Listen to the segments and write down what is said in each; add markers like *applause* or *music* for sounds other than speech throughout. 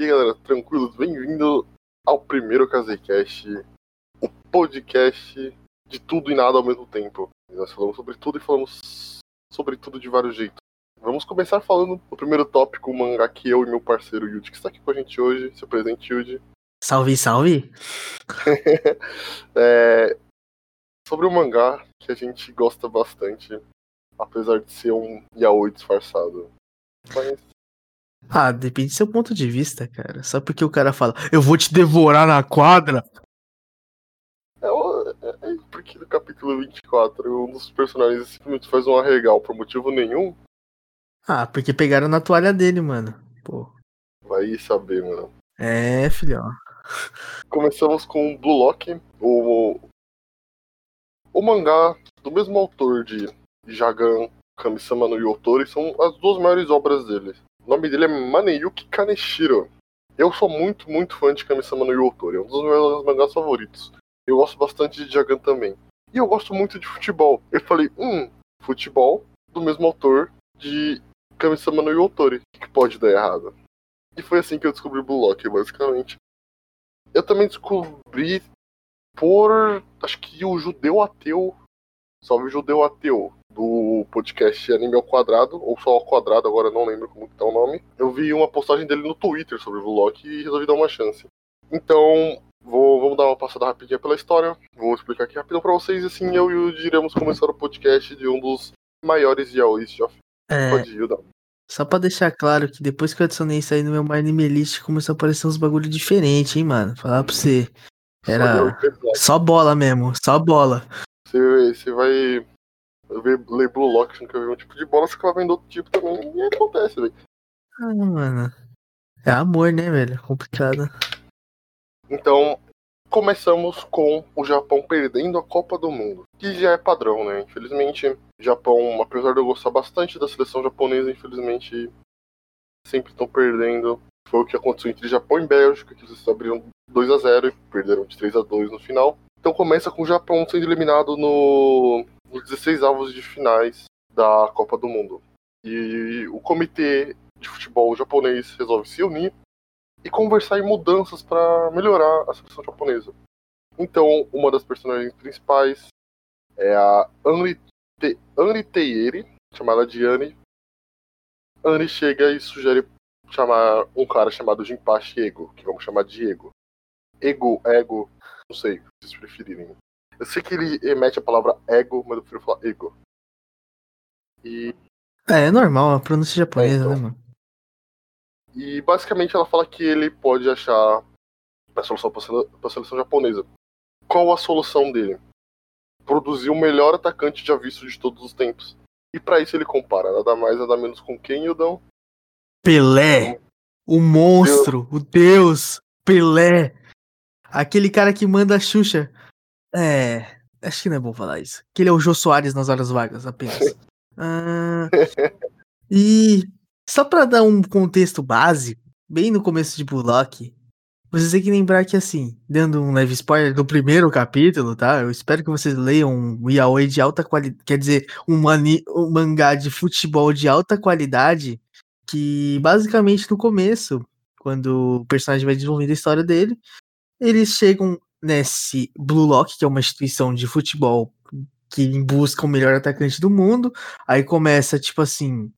E aí, galera, tranquilos? Bem-vindo ao primeiro Casecast, o podcast de tudo e nada ao mesmo tempo. Nós falamos sobre tudo e falamos sobre tudo de vários jeitos. Vamos começar falando do primeiro tópico, o mangá que eu e meu parceiro Yuji, que está aqui com a gente hoje. Seu presente, Yuji. Salve, salve! *laughs* é, sobre o mangá que a gente gosta bastante, apesar de ser um yaoi disfarçado. Mas Ah, depende do seu ponto de vista, cara. Só porque o cara fala, eu vou te devorar na quadra. É, o- é- é porque no capítulo 24 um dos personagens simplesmente faz um arregal por motivo nenhum. Ah, porque pegaram na toalha dele, mano. Pô. Vai saber, mano. É, filhão. Começamos com Blue Lock, o, o mangá do mesmo autor de Jagan, Kami-sama no Yotori, são as duas maiores obras dele. O nome dele é Maneyuki Kaneshiro. Eu sou muito, muito fã de Kami-sama no Yotori, é um dos meus mangás favoritos. Eu gosto bastante de Jagan também. E eu gosto muito de futebol. Eu falei, hum, futebol do mesmo autor de Kami-sama no Yotori. O que pode dar errado? E foi assim que eu descobri Blue Lock, basicamente. Eu também descobri por. Acho que o Judeu Ateu. Salve Judeu Ateu. Do podcast Anime ao Quadrado, ou só ao Quadrado, agora não lembro como que tá o nome. Eu vi uma postagem dele no Twitter sobre o Vlog e resolvi dar uma chance. Então, vou, vamos dar uma passada rapidinha pela história. Vou explicar aqui rapidão pra vocês. e Assim, eu e o iremos começar o podcast de um dos maiores yaois de É, Pode ir, só pra deixar claro que depois que eu adicionei isso aí no meu Anime List, começou a aparecer uns bagulho diferente, hein, mano. Falar pra você. Era só bola mesmo, só bola. Você, você vai ver, ler Blue Lock, você não quer ver um tipo de bola, você acaba vendo outro tipo também. E aí acontece, velho. Ah, mano. É amor, né, velho? Complicado. Então, começamos com o Japão perdendo a Copa do Mundo. Que já é padrão, né? Infelizmente, Japão, apesar de eu gostar bastante da seleção japonesa, infelizmente sempre estão perdendo. Foi o que aconteceu entre Japão e Bélgica, que eles abriram 2 a 0 e perderam de 3 a 2 no final. Então começa com o Japão sendo eliminado no, nos 16 avos de finais da Copa do Mundo. E o comitê de futebol japonês resolve se unir e conversar em mudanças para melhorar a seleção japonesa. Então, uma das personagens principais é a Anri, Anri Teieri, chamada de Anne. Anne chega e sugere chamar um cara chamado Jinpachi Ego, que vamos chamar de Ego. Ego, ego, não sei, se vocês preferirem. Eu sei que ele emete a palavra ego, mas eu prefiro falar ego. E É, é normal, a pronúncia japonesa, então. né, mano? E basicamente ela fala que ele pode achar a solução para a seleção japonesa. Qual a solução dele? Produzir o melhor atacante já visto de todos os tempos. E para isso ele compara nada mais nada menos com quem, Yudão? Pelé, o monstro, o deus, Pelé. Aquele cara que manda a Xuxa. É, acho que não é bom falar isso. Que ele é o Jô Soares nas horas vagas, apenas. Ah, e só pra dar um contexto básico, bem no começo de Bullock, vocês têm que lembrar que, assim, dando um leve spoiler do primeiro capítulo, tá? Eu espero que vocês leiam um yaoi de alta qualidade, quer dizer, um, mani- um mangá de futebol de alta qualidade, que basicamente no começo, quando o personagem vai desenvolvendo a história dele, eles chegam nesse Blue Lock, que é uma instituição de futebol que busca o melhor atacante do mundo. Aí começa, tipo assim: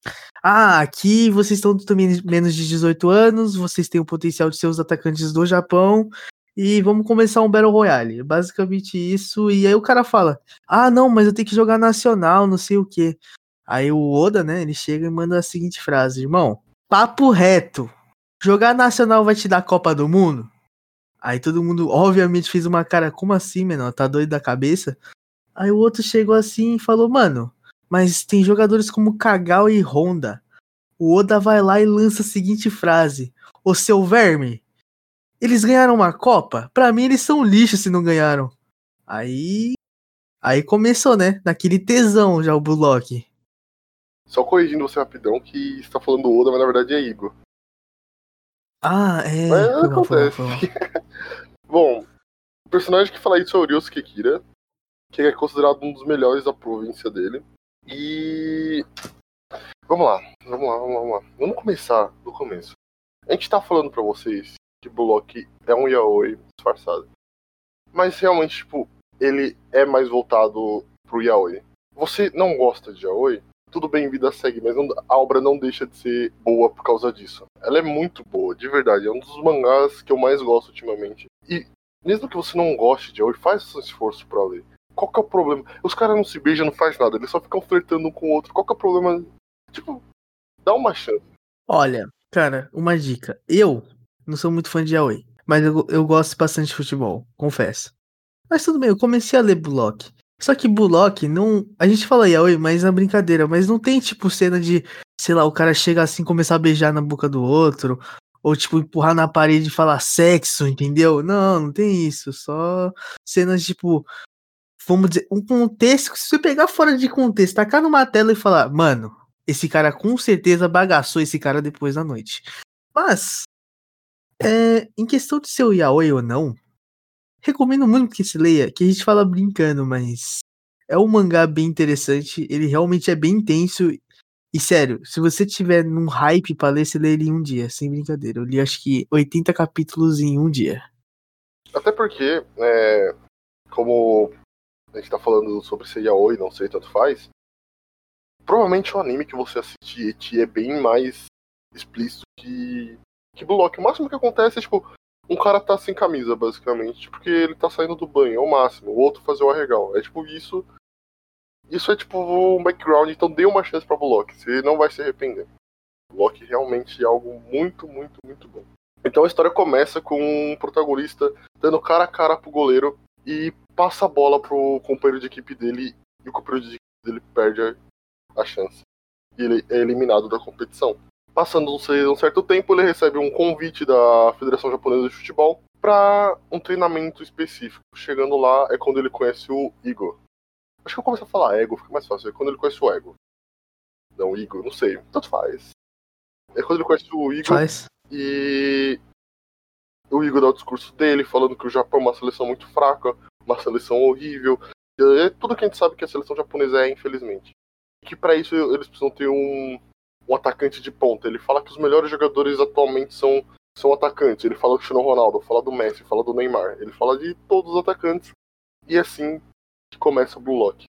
Ah, aqui vocês estão também menos de 18 anos, vocês têm o potencial de ser os atacantes do Japão. E vamos começar um Battle Royale. Basicamente isso. E aí o cara fala: Ah, não, mas eu tenho que jogar nacional, não sei o quê. Aí o Oda, né, ele chega e manda a seguinte frase: Irmão, papo reto. Jogar nacional vai te dar Copa do Mundo? Aí todo mundo, obviamente, fez uma cara, como assim, menor? Tá doido da cabeça? Aí o outro chegou assim e falou, mano, mas tem jogadores como Kagawa e Honda. O Oda vai lá e lança a seguinte frase: Ô seu verme, eles ganharam uma Copa? Pra mim eles são lixo se não ganharam. Aí. Aí começou, né? Naquele tesão já o Bullock. Só corrigindo você rapidão que está falando Oda, mas na verdade é Igor. Ah, é. Mas foi foi acontece. foi. *laughs* Bom, o personagem que fala isso é o Ryosuke Kira, que é considerado um dos melhores da província dele. E. Vamos lá, vamos lá, vamos lá, vamos lá. Vamos começar do começo. A gente tá falando pra vocês que Bullock é um yaoi disfarçado. Mas realmente, tipo, ele é mais voltado pro yaoi. Você não gosta de yaoi? Tudo bem, vida segue, mas não, a obra não deixa de ser boa por causa disso. Ela é muito boa, de verdade. É um dos mangás que eu mais gosto ultimamente. E mesmo que você não goste de yaoi, faz um esforço pra ler. Qual que é o problema? Os caras não se beijam, não faz nada, eles só ficam flertando um com o outro. Qual que é o problema? Tipo, dá uma chance. Olha, cara, uma dica. Eu não sou muito fã de yaoi, mas eu, eu gosto bastante de futebol, confesso. Mas tudo bem, eu comecei a ler Bullock. Só que Bullock não. A gente fala yaoi, mas na brincadeira, mas não tem tipo cena de, sei lá, o cara chega assim começar a beijar na boca do outro, ou tipo empurrar na parede e falar sexo, entendeu? Não, não tem isso. Só cenas tipo vamos dizer, um contexto que se você pegar fora de contexto, tacar numa tela e falar, mano, esse cara com certeza bagaçou esse cara depois da noite. Mas, é, em questão de ser o yaoi ou não, recomendo muito que se leia, que a gente fala brincando, mas é um mangá bem interessante, ele realmente é bem intenso. E sério, se você tiver num hype pra ler, você lê ele em um dia, sem brincadeira. Eu li acho que 80 capítulos em um dia. Até porque, é, como a gente tá falando sobre ser yaoi, não sei, tanto faz. Provavelmente o anime que você assistir é bem mais explícito que, que Block. O máximo que acontece é, tipo, um cara tá sem camisa, basicamente, porque ele tá saindo do banho, é o máximo. O outro fazer o arregal. É tipo isso. Isso é tipo um background, então dê uma chance pra Block. Você não vai se arrepender. Block realmente é algo muito, muito, muito bom. Então a história começa com um protagonista dando cara a cara pro goleiro e passa a bola pro companheiro de equipe dele e o companheiro de equipe dele perde a chance. E ele é eliminado da competição. Passando um certo tempo, ele recebe um convite da Federação Japonesa de Futebol para um treinamento específico. Chegando lá é quando ele conhece o Igor. Acho que eu começo a falar ego, fica mais fácil. É quando ele conhece o ego. Não, Igor, não sei. Tanto faz. É quando ele conhece o Igor. Faz. E o Igor dá o discurso dele, falando que o Japão é uma seleção muito fraca, uma seleção horrível. É tudo que a gente sabe que a seleção japonesa é, infelizmente. E que para isso eles precisam ter um, um atacante de ponta. Ele fala que os melhores jogadores atualmente são, são atacantes. Ele fala do Cristiano Ronaldo, fala do Messi, fala do Neymar. Ele fala de todos os atacantes. E assim que começa o Blue Lock.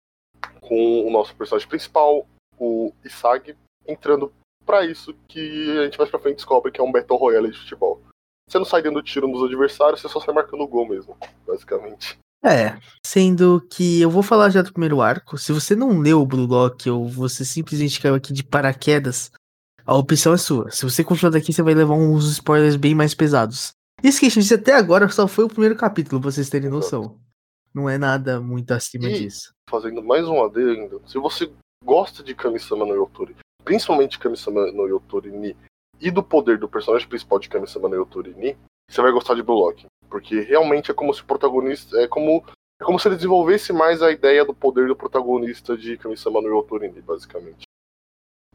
Com o nosso personagem principal, o Isagi, entrando para isso que a gente mais pra frente descobre que é um Battle Royale de futebol. Você não sai dando tiro nos adversários, você só sai marcando o gol mesmo, basicamente. É, sendo que eu vou falar já do primeiro arco. Se você não leu o Blue Lock ou você simplesmente caiu aqui de paraquedas, a opção é sua. Se você continuar daqui, você vai levar uns spoilers bem mais pesados. Esqueça disso, até agora só foi o primeiro capítulo, pra vocês terem noção. Não é nada muito acima E- disso. Fazendo mais um adendo, se você gosta de Kami-sama no Yotori, principalmente Kami-sama no Yotori Ni, e do poder do personagem principal de Kami-sama no Yotori Ni, você vai gostar de Blue Lock. Porque realmente é como se o protagonista. É como, é como se ele desenvolvesse mais a ideia do poder do protagonista de Kami-sama no Yotori Ni, basicamente.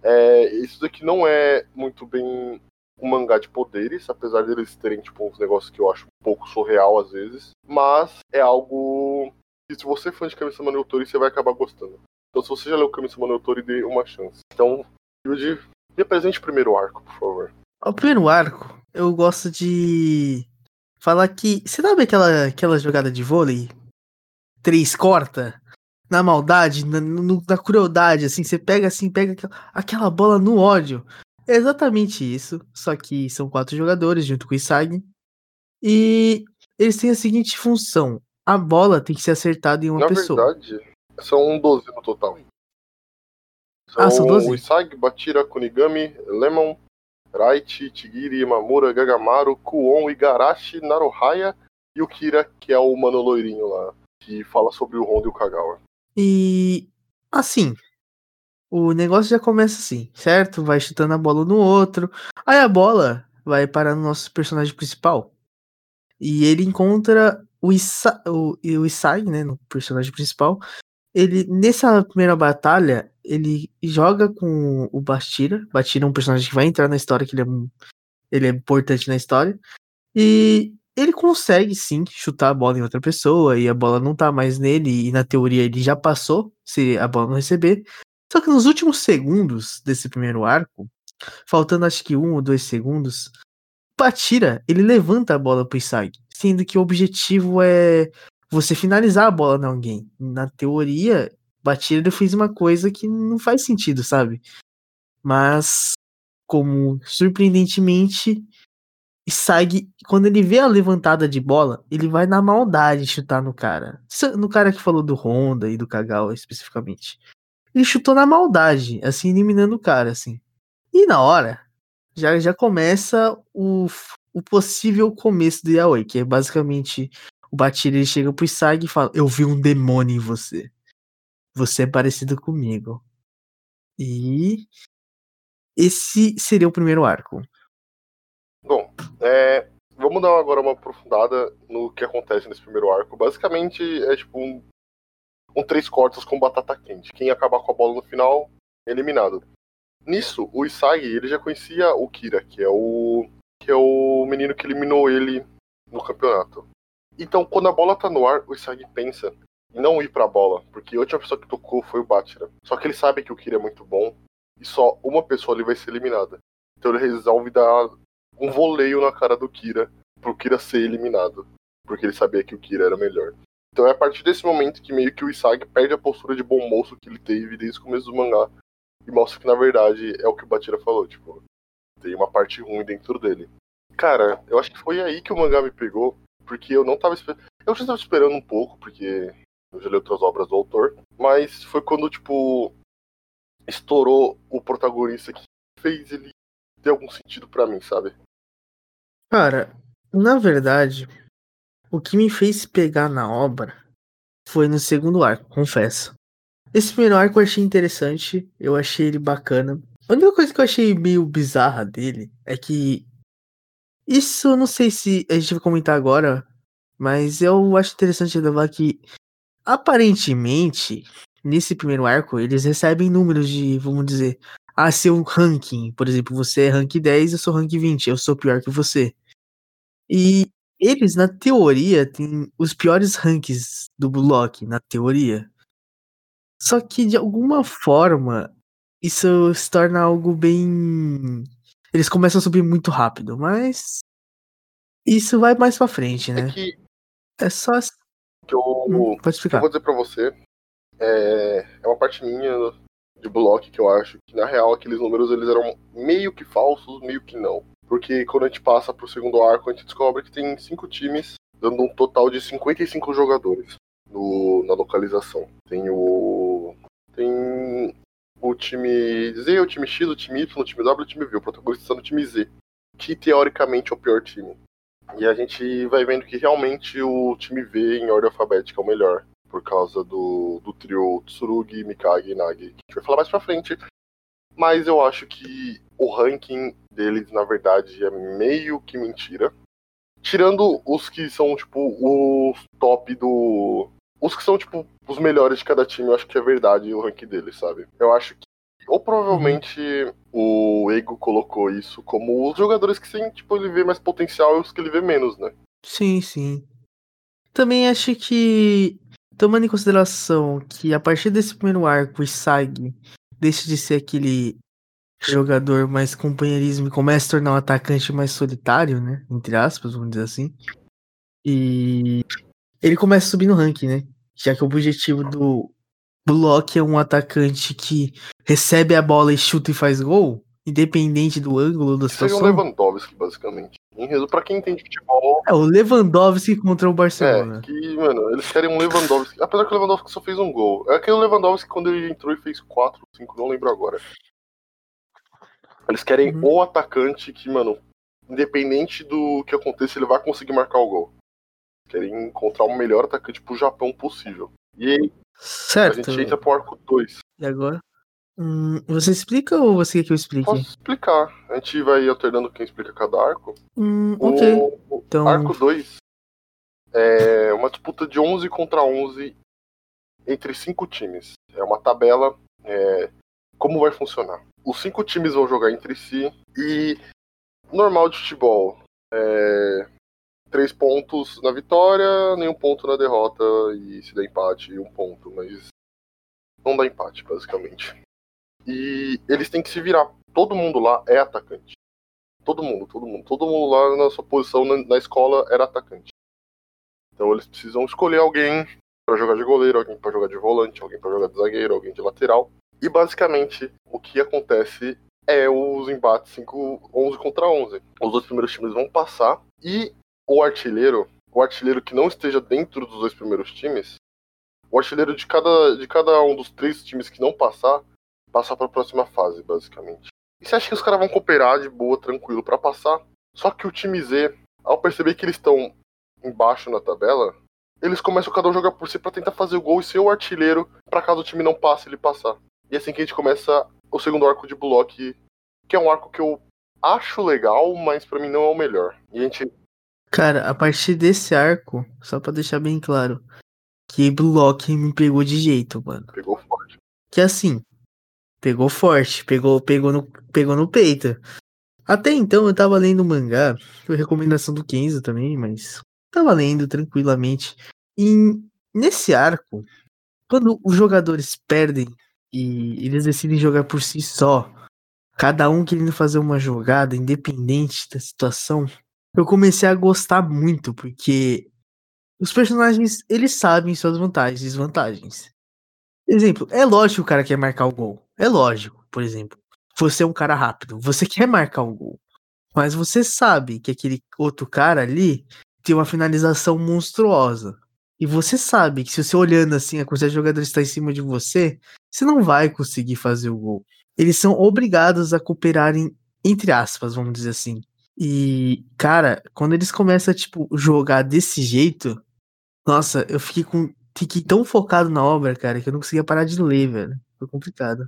É, isso daqui não é muito bem um mangá de poderes, apesar deles terem tipo, uns negócios que eu acho um pouco surreal às vezes. Mas é algo que se você é fã de Kami-sama no Yotori, você vai acabar gostando. Então se você já leu Kami-sama no Yotori, dê uma chance. Então, Yuji, me apresente o primeiro arco, por favor. O primeiro arco, eu gosto de falar que. Você sabe aquela, aquela jogada de vôlei? Três corta? Na maldade, na, no- na crueldade, assim, você pega assim, pega aquela, aquela bola no ódio. É exatamente isso. Só que são quatro jogadores junto com o Isagi. E eles têm a seguinte função: a bola tem que ser acertada em uma Na pessoa. verdade, são 12 no total. Ah, são 12? o Isagi, Batira, Kunigami, Lemon, Raichi, Tigiri, Mamura, Gagamaru, Kuon, Igarashi, Naruhaya e o Kira, que é o mano loirinho lá, que fala sobre o Honda e o Kagawa. E assim, o negócio já começa assim, certo? Vai chutando a bola no outro. Aí a bola vai parar no nosso personagem principal. E ele encontra o, Isa o, o Isai, né? No personagem principal. Ele, nessa primeira batalha, ele joga com o Bastira. Bastira é um personagem que vai entrar na história, que ele é, ele é importante na história. E ele consegue sim chutar a bola em outra pessoa e a bola não tá mais nele e na teoria ele já passou se a bola não receber. Só que nos últimos segundos desse primeiro arco, faltando acho que um ou dois segundos, Patira, ele levanta a bola pro Isagi, sendo que o objetivo é você finalizar a bola em alguém. Na teoria, ele fez uma coisa que não faz sentido, sabe? Mas, como surpreendentemente, Isagi, quando ele vê a levantada de bola, ele vai na maldade chutar no cara. No cara que falou do Honda e do Kagawa especificamente. Ele chutou na maldade, assim, eliminando o cara, assim. E na hora, já, já começa o, o possível começo do Yaoi, que é basicamente o Batira ele chega pro Isagi e fala: Eu vi um demônio em você. Você é parecido comigo. E esse seria o primeiro arco. Bom, é, vamos dar agora uma aprofundada no que acontece nesse primeiro arco. Basicamente é tipo um, um três cortes com batata quente. Quem acabar com a bola no final eliminado. Nisso, o Isagi ele já conhecia o Kira, que é o que é o menino que eliminou ele no campeonato. Então, quando a bola tá no ar, o Isagi pensa em não ir pra bola, porque a última pessoa que tocou foi o Batira. Só que ele sabe que o Kira é muito bom e só uma pessoa ali vai ser eliminada. Então ele resolve dar um voleio na cara do Kira pro Kira ser eliminado, porque ele sabia que o Kira era melhor. Então é a partir desse momento que meio que o Isagi perde a postura de bom moço que ele teve desde o começo do mangá e mostra que na verdade é o que o Batira falou, tipo, tem uma parte ruim dentro dele. Cara, eu acho que foi aí que o mangá me pegou, porque eu não tava esperando. Eu já estava esperando um pouco, porque eu já li outras obras do autor, mas foi quando, tipo, estourou o protagonista que fez ele ter algum sentido para mim, sabe? Cara, na verdade, o que me fez pegar na obra foi no segundo arco, confesso. Esse primeiro arco eu achei interessante, eu achei ele bacana. A única coisa que eu achei meio bizarra dele é que. Isso não sei se a gente vai comentar agora, mas eu acho interessante levar que. Aparentemente, nesse primeiro arco, eles recebem números de, vamos dizer, ah, seu ranking. Por exemplo, você é rank 10, eu sou rank 20, eu sou pior que você. E eles, na teoria, têm os piores ranks do bloco, na teoria. Só que de alguma forma isso se torna algo bem. Eles começam a subir muito rápido, mas isso vai mais pra frente, né? É que, é só. que eu, hum, pode explicar. eu vou dizer pra você. É, é uma parte minha de bloco que eu acho que na real aqueles números eles eram meio que falsos, meio que não. Porque quando a gente passa pro segundo arco, a gente descobre que tem cinco times, dando um total de 55 jogadores no, na localização. Tem o. Tem o time Z, o time X, o time Y, o time W, o time V. O protagonista está no time Z, que teoricamente é o pior time. E a gente vai vendo que realmente o time V em ordem alfabética é o melhor, por causa do, do trio Tsurugi, Mikage e Nagi, que a gente vai falar mais pra frente. Mas eu acho que o ranking deles, na verdade, é meio que mentira. Tirando os que são, tipo, os top do, os que são, tipo, os melhores de cada time, eu acho que é verdade o ranking deles, sabe? Eu acho que. Ou provavelmente o Ego colocou isso como os jogadores que sim, tipo, ele vê mais potencial e os que ele vê menos, né? Sim, sim. Também acho que, tomando em consideração que a partir desse primeiro arco, o Isagi deixa de ser aquele jogador mais companheirismo e começa a tornar um atacante mais solitário, né? Entre aspas, vamos dizer assim. E ele começa a subir no ranking, né? Já que o objetivo do Block é um atacante que recebe a bola e chuta e faz gol, independente do ângulo da situação. Seria o Lewandowski, basicamente. Em resumo, pra quem entende futebol. É, o Lewandowski contra o Barcelona. É, que, mano, eles querem um Lewandowski. Apesar que o Lewandowski só fez um gol. É aquele Lewandowski quando ele entrou e fez 4, 5, não lembro agora. Eles querem uhum. o atacante que, mano, independente do que aconteça, ele vai conseguir marcar o gol querem encontrar o melhor atacante pro Japão possível. E aí, certo. a gente entra pro arco 2. E agora? Hum, você explica ou você quer que eu explique? Posso explicar. A gente vai alternando quem explica cada arco. Hum, ok. O, então... Arco 2 é uma disputa de 11 contra 11 entre cinco times. É uma tabela. É... Como vai funcionar? Os cinco times vão jogar entre si e normal de futebol. É três pontos na vitória, nenhum ponto na derrota, e se der empate, um ponto, mas não dá empate, basicamente. E eles têm que se virar. Todo mundo lá é atacante. Todo mundo, todo mundo. Todo mundo lá na sua posição na, na escola era atacante. Então eles precisam escolher alguém para jogar de goleiro, alguém para jogar de volante, alguém para jogar de zagueiro, alguém de lateral. E basicamente o que acontece é os embates 5, 11 contra 11. Os dois primeiros times vão passar e o artilheiro, o artilheiro que não esteja dentro dos dois primeiros times, o artilheiro de cada, de cada um dos três times que não passar, passar para a próxima fase, basicamente. E você acha que os caras vão cooperar de boa, tranquilo para passar? Só que o time Z, ao perceber que eles estão embaixo na tabela, eles começam cada um a jogar por si para tentar fazer o gol e ser o artilheiro para caso o time não passe, ele passar. E é assim que a gente começa o segundo arco de Bullock, que é um arco que eu acho legal, mas para mim não é o melhor. E a gente Cara, a partir desse arco, só pra deixar bem claro, que Bullock me pegou de jeito, mano. pegou forte. Que assim, pegou forte, pegou, pegou, no, pegou no peito. Até então eu tava lendo mangá, foi recomendação do Kenzo também, mas tava lendo tranquilamente. E nesse arco, quando os jogadores perdem e eles decidem jogar por si só, cada um querendo fazer uma jogada, independente da situação, eu comecei a gostar muito, porque os personagens, eles sabem suas vantagens e desvantagens. Exemplo, é lógico que o cara quer marcar o gol. É lógico, por exemplo. Você é um cara rápido, você quer marcar o gol. Mas você sabe que aquele outro cara ali tem uma finalização monstruosa. E você sabe que se você olhando assim, a quantidade de jogadores está em cima de você, você não vai conseguir fazer o gol. Eles são obrigados a cooperarem, entre aspas, vamos dizer assim. E, cara, quando eles começam a, tipo, jogar desse jeito, nossa, eu fiquei com. Fiquei tão focado na obra, cara, que eu não conseguia parar de ler, velho. Foi complicado.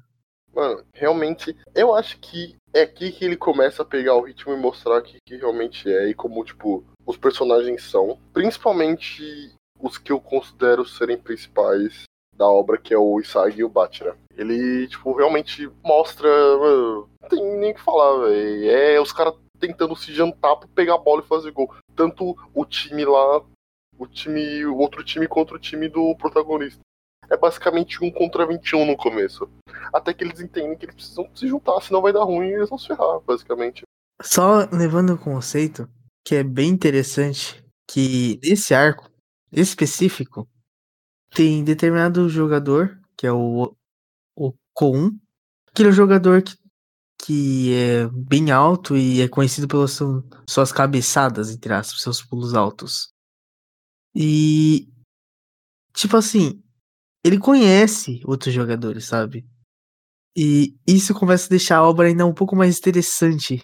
Mano, realmente, eu acho que é aqui que ele começa a pegar o ritmo e mostrar o que, que realmente é e como, tipo, os personagens são. Principalmente os que eu considero serem principais da obra, que é o Isagi e o Batira. Ele, tipo, realmente mostra. Mano, não tem nem o que falar, velho. É os caras tentando se jantar pra pegar a bola e fazer gol. Tanto o time lá, o time, o outro time contra o time do protagonista. É basicamente um contra 21 no começo. Até que eles entendem que eles precisam se juntar, senão vai dar ruim e eles vão se ferrar, basicamente. Só levando o conceito, que é bem interessante, que nesse arco específico, tem determinado jogador, que é o, o Kon, aquele jogador que que é bem alto e é conhecido pelas suas cabeçadas, entre aspas, seus pulos altos. E, tipo assim, ele conhece outros jogadores, sabe? E isso começa a deixar a obra ainda um pouco mais interessante.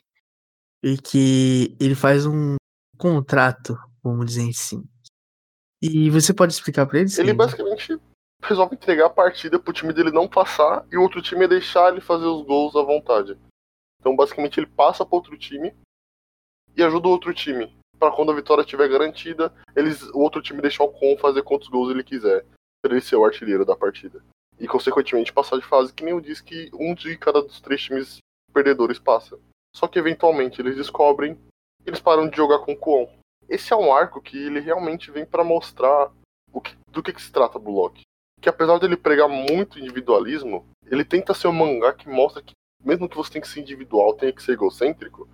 E que ele faz um contrato, vamos dizer assim. E você pode explicar pra eles? Ele basicamente resolve entregar a partida pro time dele não passar e o outro time deixar ele fazer os gols à vontade. Então, basicamente, ele passa para outro time e ajuda o outro time. Para quando a vitória estiver garantida, eles, o outro time deixar o Com fazer quantos gols ele quiser. Pra ele ser o artilheiro da partida. E, consequentemente, passar de fase, que nem eu disse que um de cada dos três times perdedores passa. Só que, eventualmente, eles descobrem eles param de jogar com o Kwon. Esse é um arco que ele realmente vem para mostrar que, do que, que se trata Bullock. Que apesar dele pregar muito individualismo, ele tenta ser um mangá que mostra que mesmo que você tenha que ser individual, tenha que ser egocêntrico,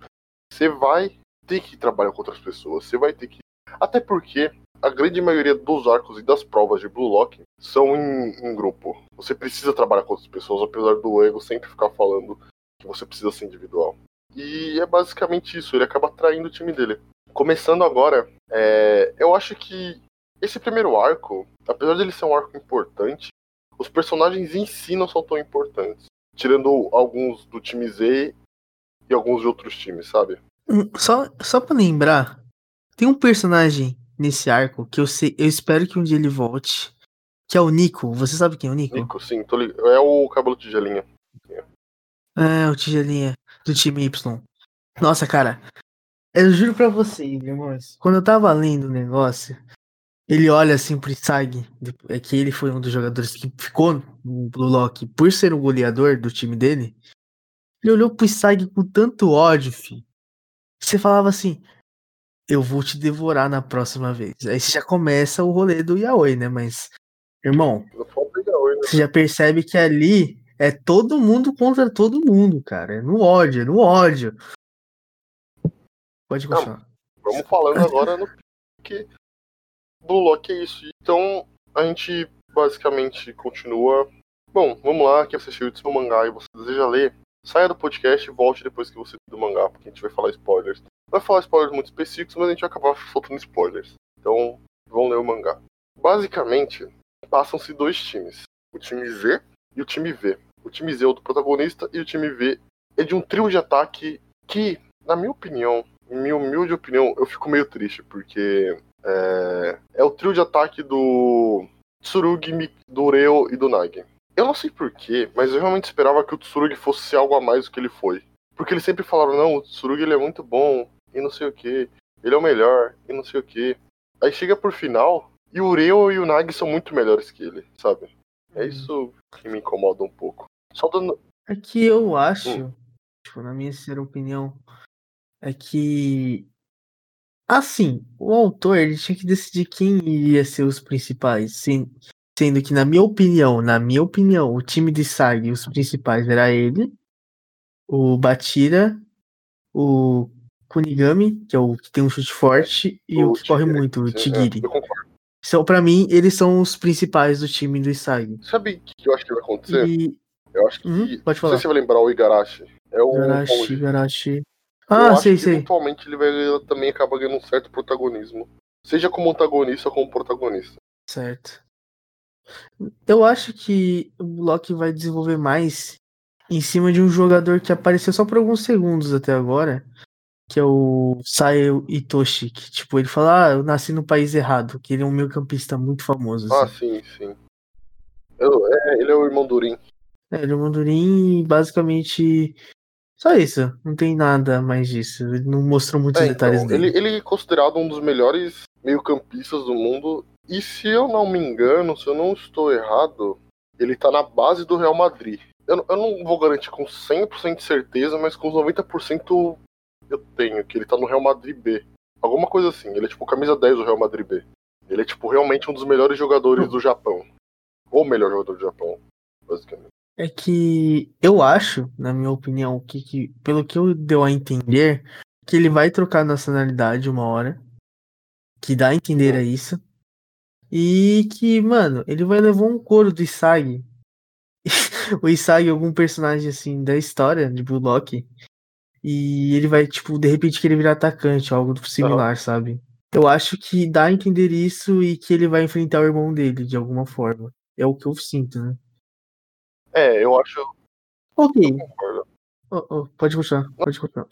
você vai ter que trabalhar com outras pessoas, você vai ter que. Até porque a grande maioria dos arcos e das provas de Blue Lock são em, em grupo. Você precisa trabalhar com outras pessoas, apesar do ego sempre ficar falando que você precisa ser individual. E é basicamente isso, ele acaba traindo o time dele. Começando agora, é, eu acho que esse primeiro arco, apesar dele ser um arco importante, os personagens em si não são tão importantes tirando alguns do time Z e alguns de outros times, sabe? Hum, só, só pra lembrar, tem um personagem nesse arco que eu sei, eu espero que um dia ele volte, que é o Nico. Você sabe quem é o Nico? Nico, sim, tô lig... é o cabelo tigelinha. É, o tigelinha do time Y. Nossa, cara, eu juro pra vocês, irmãos, quando eu tava lendo o negócio, ele olha assim pro Sag, é que ele foi um dos jogadores que ficou no Loki por ser o goleador do time dele. Ele olhou pro Sag com tanto ódio, filho. Você falava assim: Eu vou te devorar na próxima vez. Aí você já começa o rolê do Yaoi, né? Mas, irmão, Yaoi, né? você já percebe que ali é todo mundo contra todo mundo, cara. É no ódio, é no ódio. Pode continuar. Vamos falando agora no *laughs* que Blue é isso. Então a gente basicamente continua. Bom, vamos lá, quem assistiu o mangá e você deseja ler, saia do podcast e volte depois que você do mangá, porque a gente vai falar spoilers. Vai falar spoilers muito específicos, mas a gente vai acabar *laughs* soltando spoilers. Então, vão ler o mangá. Basicamente, passam-se dois times: o time Z e o time V. O time Z é o do protagonista e o time V é de um trio de ataque que, na minha opinião, minha humilde opinião, eu fico meio triste, porque é, é o trio de ataque do Tsurugi, do Reo e do Nagi. Eu não sei porquê, mas eu realmente esperava que o Tsurugi fosse algo a mais do que ele foi. Porque eles sempre falaram, não, o Tsurugi ele é muito bom, e não sei o que, ele é o melhor, e não sei o que. Aí chega por final, e o Reo e o Nagi são muito melhores que ele, sabe? É uhum. isso que me incomoda um pouco. Só dando... É que eu acho, hum. tipo, na minha sincera opinião, é que assim, o autor ele tinha que decidir quem iria ser os principais, sendo que na minha opinião, na minha opinião, o time de Sag, os principais era ele, o Batira, o Kunigami, que é o que tem um chute forte, e o, o que corre muito, o Tigiri. É, então, pra mim, eles são os principais do time do Isagi. Sabe o que eu acho que vai acontecer? E... Eu acho que. Hum, pode falar. Não sei se você vai lembrar o Igarashi. É o. Igarashi, Igarashi. Ah, sei, sei. Eventualmente ele vai também acaba ganhando um certo protagonismo. Seja como antagonista ou como protagonista. Certo. Eu acho que o Loki vai desenvolver mais em cima de um jogador que apareceu só por alguns segundos até agora, que é o Sayo Itoshi, que tipo, ele fala, ah, eu nasci no país errado, que ele é um meio campista muito famoso. Ah, assim. Ah, sim, sim. Eu, é, ele é o irmão Durin. É, ele é o irmão Durin e basicamente só isso, não tem nada mais disso. Ele não mostrou muitos é, detalhes então, dele. Ele, ele é considerado um dos melhores meio-campistas do mundo. E se eu não me engano, se eu não estou errado, ele tá na base do Real Madrid. Eu, eu não vou garantir com 100% de certeza, mas com 90% eu tenho, que ele tá no Real Madrid B. Alguma coisa assim. Ele é tipo camisa 10 do Real Madrid B. Ele é tipo realmente um dos melhores jogadores do Japão. Ou o melhor jogador do Japão, basicamente. É que eu acho, na minha opinião, que, que pelo que eu deu a entender, que ele vai trocar nacionalidade uma hora. Que dá a entender a isso. E que, mano, ele vai levar um couro do Isagi. *laughs* o Isagi, algum personagem assim da história de Blue Lock. E ele vai, tipo, de repente querer virar atacante, algo similar, uhum. sabe? Eu acho que dá a entender isso e que ele vai enfrentar o irmão dele de alguma forma. É o que eu sinto, né? É, eu acho. Ok. Eu concordo. Oh, oh, pode continuar, não. pode continuar.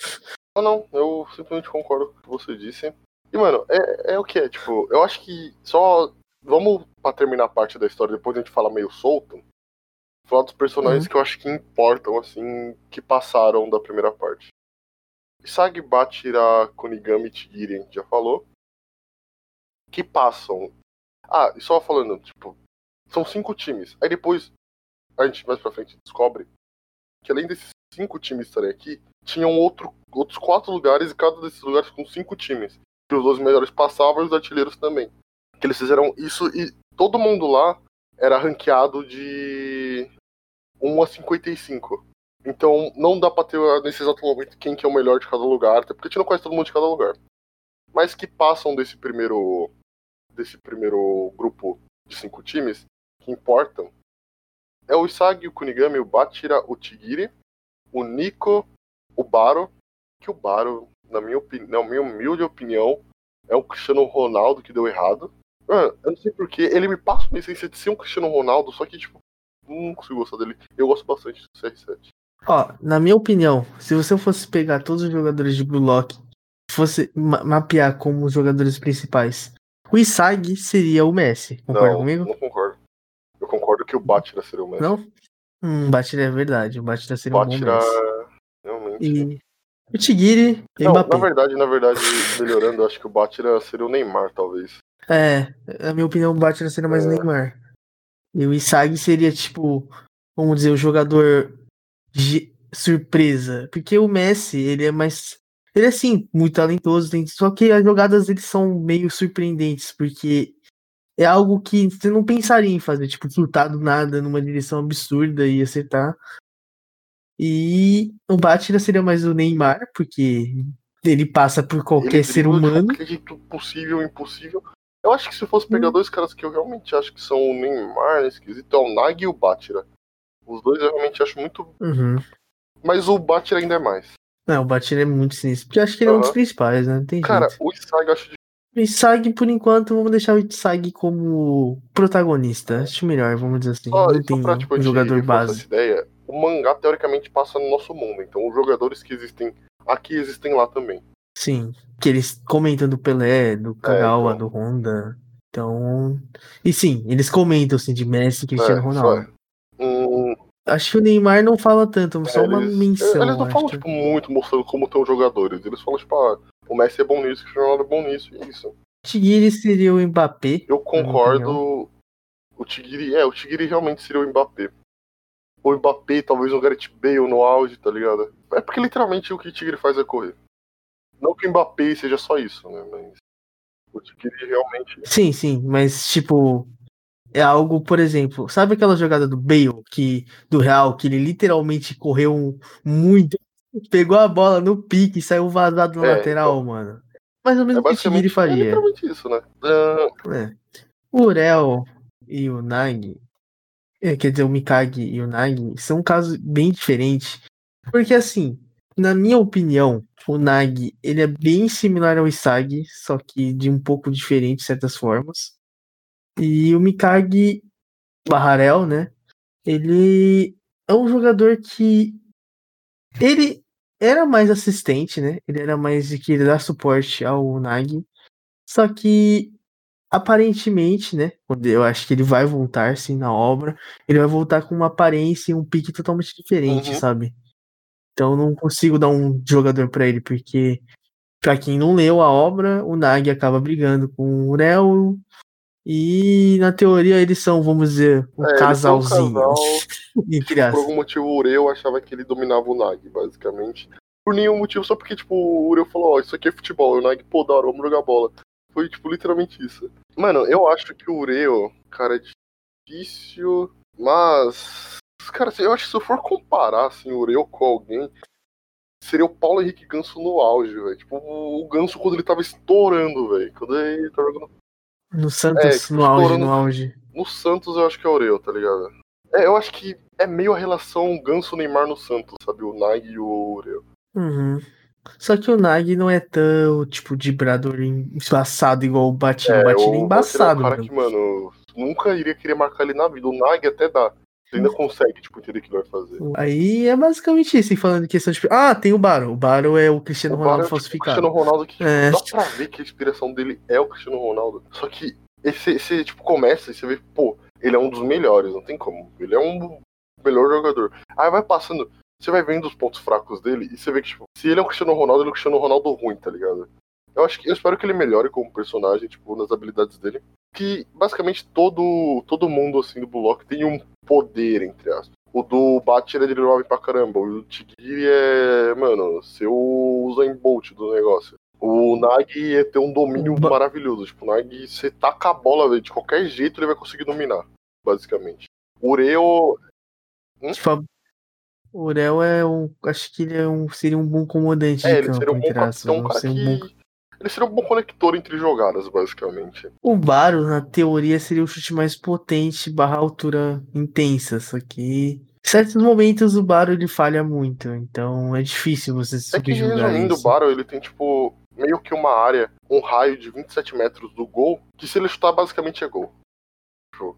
Não, não, eu simplesmente concordo com o que você disse. E, mano, é, é o que é, tipo, eu acho que só. Vamos pra terminar a parte da história, depois a gente fala meio solto. Falar dos personagens uhum. que eu acho que importam, assim, que passaram da primeira parte. Isagi, Bachira, Kunigami e Tigiri, a gente já falou. Que passam. Ah, e só falando, tipo, são cinco times. Aí depois a gente mais pra frente descobre que além desses cinco times estarem aqui, tinham outro, outros quatro lugares e cada desses lugares com cinco times. Que os dois melhores passavam e os artilheiros também. Que eles fizeram isso e todo mundo lá era ranqueado de 1 a 55. Então não dá pra ter nesse exato momento quem que é o melhor de cada lugar, até porque a gente não conhece todo mundo de cada lugar. Mas que passam desse primeiro desse primeiro grupo de cinco times, que importam, é o Isagi, o Kunigami, o Bachira, o Tigiri, o Nico, o Baro, que o Baro, na minha, opinião, na minha humilde opinião, é o Cristiano Ronaldo que deu errado. Mano, eu não sei porquê, ele me passa uma essência de ser um Cristiano Ronaldo, só que, tipo, não consigo gostar dele. Eu gosto bastante do CR7. Ó, na minha opinião, se você fosse pegar todos os jogadores de Blue Lock, fosse ma mapear como os jogadores principais, o Isagi seria o Messi. Concorda não, comigo? Não. Eu concordo que o Batira seria o Messi. Não? Hum, Batira é verdade. O Batira seria Batira, um bom Messi. realmente. E o Tigiri não, Na verdade, na verdade, melhorando, acho que o Batira seria o Neymar, talvez. É, na minha opinião, o Batira seria mais é. o Neymar. E o Isagi seria, tipo, vamos dizer, o jogador de surpresa. Porque o Messi, ele é mais. Ele é, sim, muito talentoso, só que as jogadas dele são meio surpreendentes, porque é algo que você não pensaria em fazer, tipo, chutar do nada numa direção absurda e acertar. E o Batira seria mais o Neymar, porque ele passa por qualquer ser humano. jeito possível, impossível. Eu acho que se fosse Hum. pegar dois caras que eu realmente acho que são o Neymar, esquisito, é o Nag e o Batira. Os dois eu realmente acho muito. Uhum. Mas o Batira ainda é mais. Não, o Batira é muito sinistro. Porque eu acho que ele é um dos principais, né? Tem Cara, jeito. o Isag eu acho Isag, por enquanto, vamos deixar o Isag como protagonista. Acho melhor, vamos dizer assim. Só, não tem pra, tipo, um jogador base. ideia, o mangá teoricamente passa no nosso mundo. Então os jogadores que existem aqui existem lá também. Sim. Que eles comentam do Pelé, do Kagawa, então. do Honda. Então. E sim, eles comentam assim de Messi e Cristiano É, Ronaldo. só- Hum, Acho que o Neymar não fala tanto, só uma eles, menção. eles não falam, tipo, muito mostrando como estão os jogadores. Eles falam, tipo, ah, o Messi é bom nisso, o Cristiano Ronaldo é bom nisso, e é isso. Tigiri seria o Mbappé. Eu concordo. O Tigiri, é, o Tigiri realmente seria o Mbappé. O Mbappé, talvez o Gareth Bale no auge, tá ligado? É porque literalmente o que o Tigiri faz é correr. Não que o Mbappé seja só isso, né? Mas o Tigiri realmente. Sim, sim, mas tipo. É algo, por exemplo, sabe aquela jogada do Bale, que, do Real, que ele literalmente correu muito, pegou a bola no pique e saiu vazado na É, lateral, mano. Mais ou É menos o que o basicamente é faria. literalmente isso, né? Ah, É. O Urel e o Nag, é, quer dizer, o Mikage e o Nag, são um caso bem diferente. Porque, assim, na minha opinião, o Nag ele é bem similar ao Isagi, só que de um pouco diferente de certas formas. E o Mikage Barrarel, né? Ele é um jogador que. Ele era mais assistente, né? Ele era mais de querer dar suporte ao Nag. Só que aparentemente, né? Quando eu acho que ele vai voltar sim na obra, ele vai voltar com uma aparência e um pique totalmente diferente, Uhum. sabe? Então eu não consigo dar um jogador pra ele, porque pra quem não leu a obra, o Nag acaba brigando com o Urel e na teoria eles são, vamos dizer, um É, são um casalzinho. casal *laughs* por algum motivo o Ureu achava que ele dominava o Nag, basicamente. Por nenhum motivo, só porque, tipo, o Ureu falou, ó, isso aqui é futebol, e o Nag, pô, da hora, vamos jogar bola. Foi, tipo, literalmente isso. Mano, eu acho que o Ureu, cara, é difícil, mas... Cara, eu acho que se eu for comparar, assim, o Ureu com alguém, seria o Paulo Henrique Ganso no auge, velho. Tipo, o Ganso quando ele tava estourando, velho. Quando ele tava jogando No Santos, É, no auge, no auge. no Santos, eu acho que é o Ureu, tá ligado? É, eu acho que é meio a relação Ganso-Neymar no Santos, sabe? O Nag e o Ureu. Uhum. Só que o Nag não é tão, tipo, vibrador embaçado igual o Batino. o Batino é o embaçado, é um cara que, mano, nunca iria querer marcar ele na vida. O Nag até dá. Você ainda consegue, tipo, entender o que ele vai fazer. Aí é basicamente isso, falando em questão de. Ah, tem o Baro. O Baro é o Cristiano O Bara Ronaldo é tipo, o falsificado. Cristiano Ronaldo que tipo, É. dá pra ver que a inspiração dele é o Cristiano Ronaldo. Só que esse, esse tipo, começa e você vê, pô, ele é um dos melhores, não tem como. Ele é um melhor jogador. Aí vai passando, você vai vendo os pontos fracos dele e você vê que, tipo, se ele é o Cristiano Ronaldo, ele é o Cristiano Ronaldo ruim, tá ligado? Eu acho que eu espero que ele melhore como personagem, tipo, nas habilidades dele. Que basicamente todo, todo mundo assim do Bullock tem um poder, entre aspas. O do Batman é driblável pra caramba. O Tigiri é, mano, ser o Usain Bolt do negócio. O Nag é ter um domínio Ba- maravilhoso. Tipo, o Nag, você taca a bola, velho, de qualquer jeito ele vai conseguir dominar, basicamente. O Ureo, Tipo, a- o Urel é um. Acho que ele é um, seria um bom comandante é, de ele campo, seria um bom capitão, um não cara um que. bom- Ele seria um bom conector entre jogadas, basicamente. O Baro, na teoria, seria o chute mais potente barra altura intensa. Só que. Em certos momentos o Baro ele falha muito. Então é difícil você É que resumindo, o isso. Barrow ele tem tipo meio que uma área, um raio de 27 metros do gol, que se ele chutar basicamente é gol. Tipo,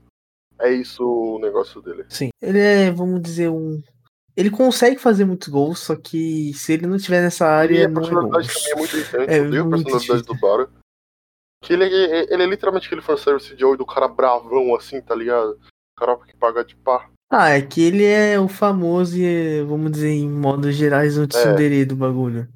É isso o negócio dele. Sim. Ele é, vamos dizer, um. Ele consegue fazer muitos gols, só que se ele não estiver nessa E área, a não é personalidade gol. também é muito irritante, É eu odeio a personalidade do Barrow. Que ele é, ele é literalmente aquele fanservice de hoje do cara bravão assim, tá ligado? O cara que paga de pá. Ah, é que ele é o famoso, e, vamos dizer, em modos gerais, o tsundere do bagulho.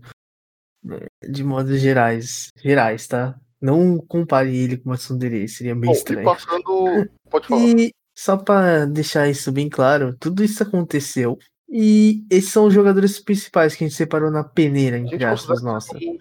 É, De modos gerais. Gerais, tá? Não compare ele com uma tsundere, seria bem Bom, e estranho. passando. Pode *laughs* falar. E só pra deixar isso bem claro, tudo isso aconteceu. E esses são os jogadores principais que a gente separou na peneira, entre aspas, considera nossa. que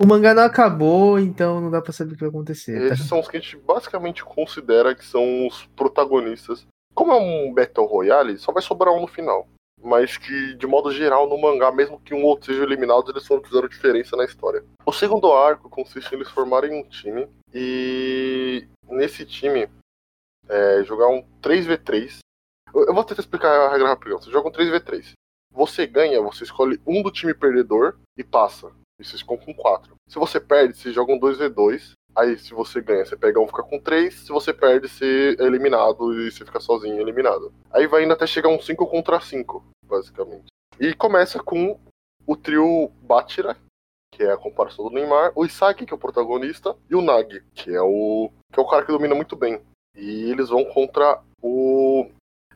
O mangá não acabou, então não dá pra saber o que vai acontecer. tá? esses são os que a gente basicamente considera que são os protagonistas. Como é um Battle Royale, só vai sobrar um no final. mas que, de modo geral, no mangá, mesmo que um ou outro seja eliminado, eles não fizeram diferença na história. O segundo arco consiste em eles formarem um time, e nesse time, é, jogar um 3v3. Eu, vou tentar explicar a regra rapidão. Você joga um 3v3. Você ganha, você escolhe um do time perdedor e passa. E vocês ficam com 4. Se você perde, você joga um 2v2. Aí, se você ganha, você pega um, fica com 3. Se você perde, você é eliminado e você fica sozinho eliminado. Aí vai indo até chegar um 5 contra 5, basicamente. E começa com o trio Batira, que é a comparação do Neymar, o Isaac, que é o protagonista, e o Nagi, que é o que é o cara que domina muito bem. E eles vão contra o.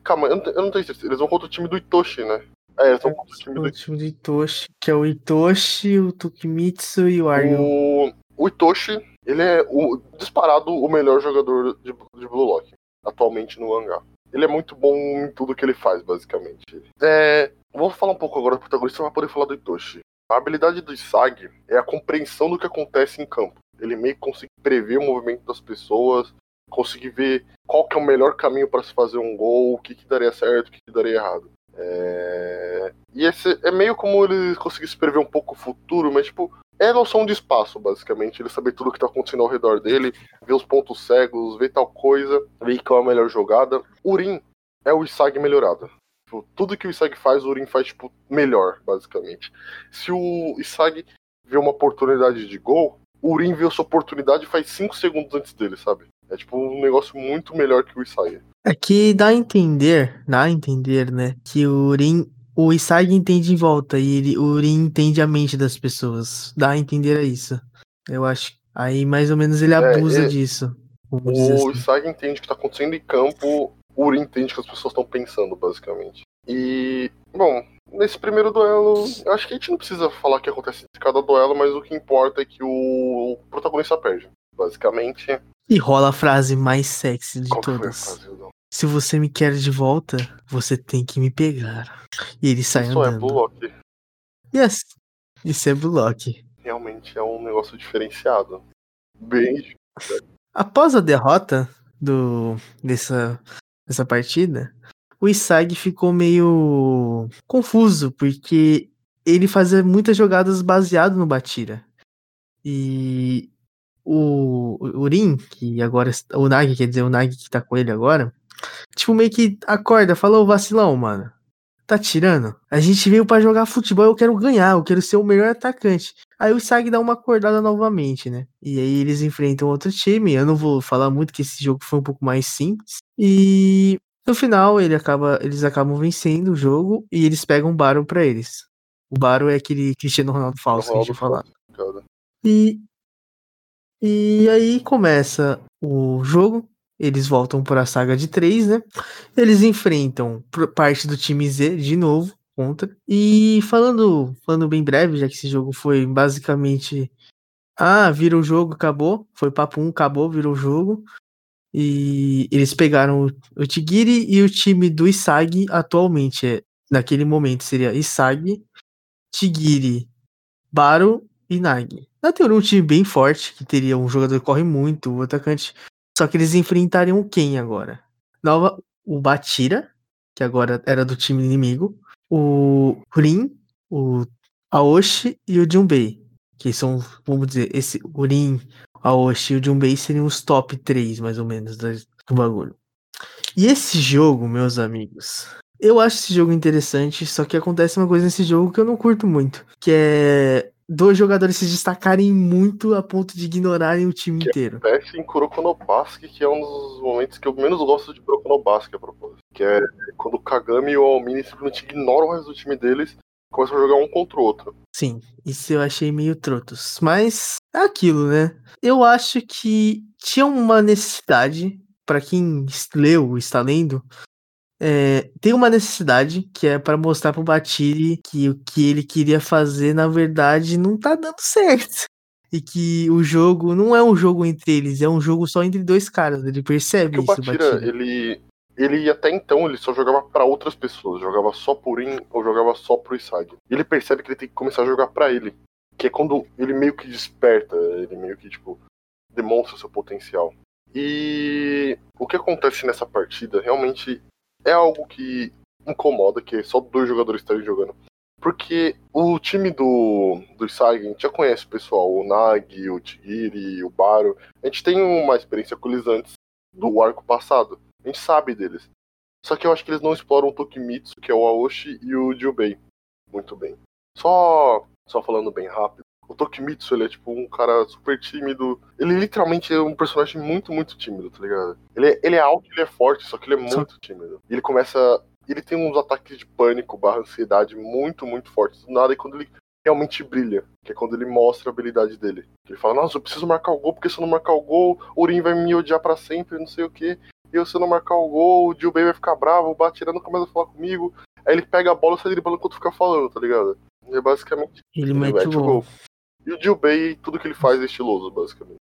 Calma, eu não, eu não tenho certeza. Eles vão contra o time do Itoshi, né? É, eles vão contra o time do, o time do Itoshi, que é o Itoshi, o Tokimitsu e o Aryo. O, o Itoshi, ele é o, disparado o melhor jogador de, de Blue Lock, atualmente no hangar. Ele é muito bom em tudo que ele faz, basicamente. É, vou falar um pouco agora do protagonista para poder falar do Itoshi. A habilidade do Isagi é a compreensão do que acontece em campo. Ele meio que consegue prever o movimento das pessoas, conseguir ver qual que é o melhor caminho para se fazer um gol, o que, que daria certo, o que, que daria errado. É... E esse é meio como ele conseguisse prever um pouco o futuro, mas tipo, é noção de espaço, basicamente. Ele saber tudo que tá acontecendo ao redor dele, ver os pontos cegos, ver tal coisa, ver qual é a melhor jogada. Urim é o Isag melhorado. Tipo, tudo que o Isag faz, o Urim faz, tipo, melhor, basicamente. Se o Isag vê uma oportunidade de gol, o Urim vê a sua oportunidade e faz 5 segundos antes dele, sabe? É tipo um negócio muito melhor que o Isai. É que dá a entender, dá a entender, né? Que o Urim, o Isai entende em volta e ele, o Urim entende a mente das pessoas. Dá a entender isso. Eu acho. Aí mais ou menos ele abusa é, é, disso. O assim. Isai entende o que tá acontecendo em campo, o Urim entende o que as pessoas estão pensando, basicamente. E, bom, nesse primeiro duelo, eu acho que a gente não precisa falar o que acontece em cada duelo, mas o que importa é que o protagonista perde. Basicamente, e rola a frase mais sexy de Qual todas. Se você me quer de volta, você tem que me pegar. E ele sai Isso é andando. Isso é Bullock. Yes. Isso é Bullock. Realmente é um negócio diferenciado. Bem. Após a derrota do dessa, dessa partida, o Isag ficou meio confuso, porque ele fazia muitas jogadas baseado no Batira. E o, o Urim, que agora. O Nag, quer dizer, o Nag que tá com ele agora. Tipo, meio que acorda, fala, ô vacilão, mano. Tá tirando? A gente veio para jogar futebol, eu quero ganhar, eu quero ser o melhor atacante. Aí o Sag dá uma acordada novamente, né? E aí eles enfrentam outro time. Eu não vou falar muito que esse jogo foi um pouco mais simples. E no final ele acaba, eles acabam vencendo o jogo e eles pegam o Baro para eles. O Baro é aquele Cristiano Ronaldo falso Ronaldo que a gente falar. E e aí começa o jogo. Eles voltam para a saga de três, né? Eles enfrentam parte do time Z de novo contra. E falando, falando bem breve, já que esse jogo foi basicamente ah, vira o jogo, acabou. Foi papo 1, acabou, virou o jogo. E eles pegaram o, Tigiri e o time do Isag atualmente. É, naquele momento seria Isag, Tigiri, Baro e Nag. Na teoria, um time bem forte, que teria um jogador que corre muito, o atacante. Só que eles enfrentariam quem agora? Nova, o Batira, que agora era do time inimigo, o Rin, o Aoshi e o Junbei. Que são, vamos dizer, esse Rin, Aoshi e o Junbei seriam os top 3, mais ou menos, do bagulho. E esse jogo, meus amigos, eu acho esse jogo interessante, só que acontece uma coisa nesse jogo que eu não curto muito, que é dois jogadores se destacarem muito a ponto de ignorarem o time que inteiro. Acontece em Kuroko no Basque, que é um dos momentos que eu menos gosto de Kuroko no Basque, a propósito. Que é quando o Kagami e o Almini simplesmente ignoram o resto do time deles e começam a jogar um contra o outro. Sim, isso eu achei meio trotos. Mas é aquilo, né? Eu acho que tinha uma necessidade, para quem leu, está lendo, é, tem uma necessidade que é para mostrar pro Batiri que o que ele queria fazer, na verdade, não tá dando *laughs* certo. E que o jogo não é um jogo entre eles, é um jogo só entre dois caras. Ele percebe é isso, o Batira, Batira. Ele, ele até então ele só jogava para outras pessoas, jogava só por In ou jogava só pro Isag. E ele percebe que ele tem que começar a jogar para ele, que é quando ele meio que desperta, ele meio que tipo demonstra seu potencial. E o que acontece nessa partida realmente é algo que incomoda que só dois jogadores estarem jogando. Porque o time do, do gente já conhece o pessoal, o Nagi, o Tigiri, o Baro. A gente tem uma experiência com eles antes do arco passado. A gente sabe deles. Só que eu acho que eles não exploram o Tokimitsu, que é o Aoshi, e o Jubei. Muito bem. Só, só falando bem rápido. O Tokimitsu, ele é tipo um cara super tímido. Ele literalmente é um personagem muito, muito tímido, tá ligado? Ele é, ele é alto, ele é forte, só que ele é muito tímido. E ele começa ele tem uns ataques de pânico barra ansiedade muito, muito fortes do nada, e quando ele realmente brilha, que é quando ele mostra a habilidade dele. Ele fala, nossa, eu preciso marcar o gol, porque se eu não marcar o gol, o Urim vai me odiar para sempre, não sei o que. E se eu não marcar o gol, o Jubei vai ficar bravo, o Batirano começa a falar comigo. Aí ele pega a bola e sai driblando enquanto fica falando, tá ligado? É basicamente. Ele, ele mete o gol. E o Jubei, tudo que ele faz é estiloso, basicamente.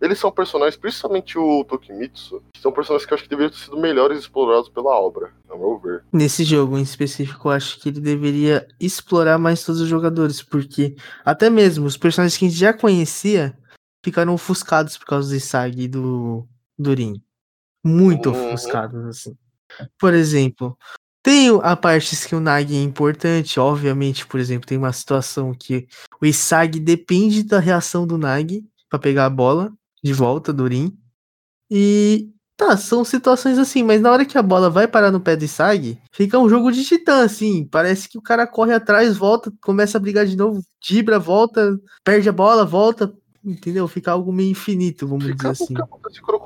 Eles são personagens, principalmente o Tokimitsu, são personagens que eu acho que deveriam ter sido melhores explorados pela obra, ao meu ver. Nesse jogo em específico, eu acho que ele deveria explorar mais todos os jogadores, porque até mesmo os personagens que a gente já conhecia ficaram ofuscados por causa do Isagi e do Durin. Muito uhum. ofuscados, assim. Por exemplo, tem a parte que o Nagi é importante, obviamente, por exemplo, tem uma situação que o Isagi depende da reação do Nagi para pegar a bola de volta do Rin. E tá, são situações assim, mas na hora que a bola vai parar no pé do Isag, fica um jogo de titã, assim. Parece que o cara corre atrás, volta, começa a brigar de novo, dibra, volta, perde a bola, volta. Entendeu? Fica algo meio infinito, vamos fica, dizer assim. Fica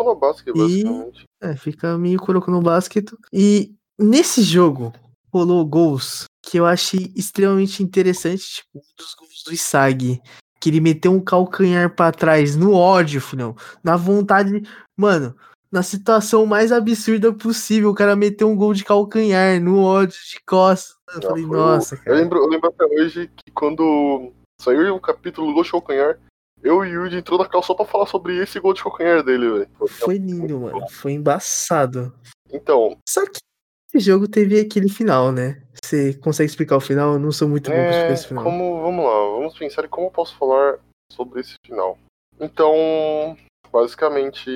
no basket, basicamente. E, é, fica meio no basket. E nesse jogo rolou gols que eu achei extremamente interessante, tipo, um dos gols do Isag que ele meteu um calcanhar para trás no ódio, filhão. Na vontade. Mano, na situação mais absurda possível, o cara meteu um gol de calcanhar no ódio de costas. Eu Não, falei, nossa, cara. Eu lembro, eu lembro até hoje que quando saiu o capítulo do calcanhar, eu e o Yuji entrou na cal só pra falar sobre esse gol de calcanhar dele, velho. Foi lindo, mano. Foi embaçado. Então. Só que esse jogo teve aquele final, né? Você consegue explicar o final? Eu não sou muito é, bom pra explicar esse final. Como, vamos lá, vamos pensar em como eu posso falar sobre esse final. Então, basicamente,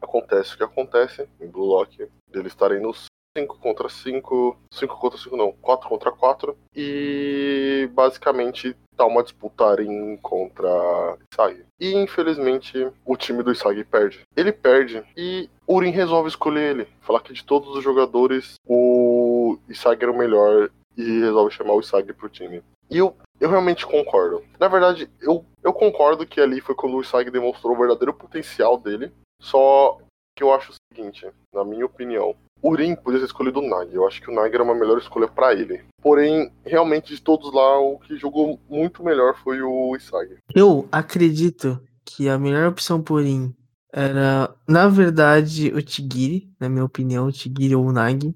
acontece o que acontece em Blue Lock, deles estarem nos 5 contra 5, 5 contra 5 não, 4 contra 4, e basicamente tá uma disputa em contra Isagi. E infelizmente o time do Isagi perde. Ele perde e Urin resolve escolher ele. Falar que de todos os jogadores o Isagi era o melhor e resolve chamar o Isagi pro time. E eu, eu realmente concordo. Na verdade, eu, eu concordo que ali foi quando o Isagi demonstrou o verdadeiro potencial dele. Só que eu acho o seguinte, na minha opinião, Urim podia ter escolhido o Nag. Eu acho que o Nag era uma melhor escolha para ele. Porém, realmente, de todos lá, o que jogou muito melhor foi o Isagi. Eu acredito que a melhor opção por Urim era, na verdade, o Tigiri, na minha opinião, o Tigiri ou o Nag.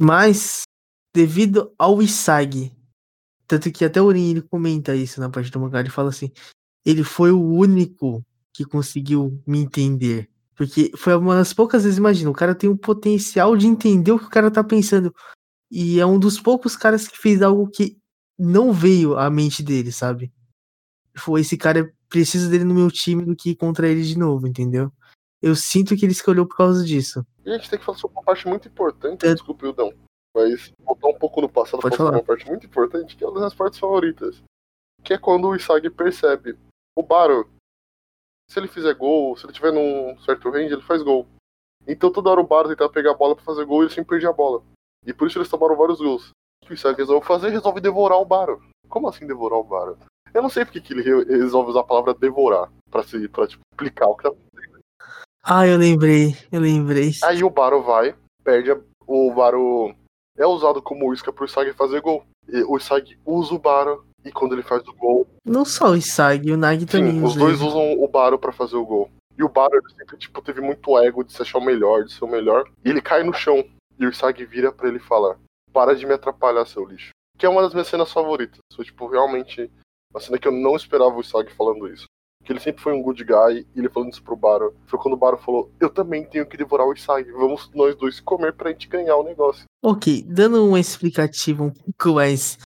Mas, devido ao Isagi, tanto que até o Urim ele comenta isso na parte do mangá, ele fala assim, ele foi o único que conseguiu me entender. Porque foi uma das poucas vezes, imagina, o cara tem o potencial de entender o que o cara tá pensando. E é um dos poucos caras que fez algo que não veio à mente dele, sabe? Foi esse cara, preciso dele no meu time do que ir contra ele de novo, entendeu? Eu sinto que ele escolheu por causa disso. E a gente tem que falar sobre uma parte muito importante, é... desculpe, Udão, mas voltar um pouco no passado, Pode falar. uma parte muito importante, que é uma das minhas partes favoritas. Que é quando o Isagi percebe, o Baro, se ele fizer gol, se ele tiver num certo range, ele faz gol. Então toda hora o Baro tentava pegar a bola para fazer gol e ele sempre perdia a bola. E por isso eles tomaram vários gols. O que o Isaac resolve fazer? Resolve devorar o Baro. Como assim devorar o Baro? Eu não sei porque que ele resolve usar a palavra devorar pra, se, pra tipo, explicar o que tá acontecendo. Ah, eu lembrei, eu lembrei. Aí o Baro vai, perde a, o Baro é usado como isca pro Isag fazer gol. E o Isag usa o Baro e quando ele faz o gol. Não só o Isag, o Nag também. Sim, os dois usam o Baro para fazer o gol. E o Baro sempre tipo, teve muito ego de se achar o melhor, de ser o melhor. E ele cai no chão. E o Isag vira para ele falar: Para de me atrapalhar, seu lixo. Que é uma das minhas cenas favoritas. Foi, tipo, realmente uma cena que eu não esperava o Isag falando isso. Que ele sempre foi um good guy, e ele falando isso pro Baro. Foi quando o Baro falou: Eu também tenho que devorar o Isag. Vamos nós dois comer pra gente ganhar o negócio. Ok, dando uma explicativa um pouco mais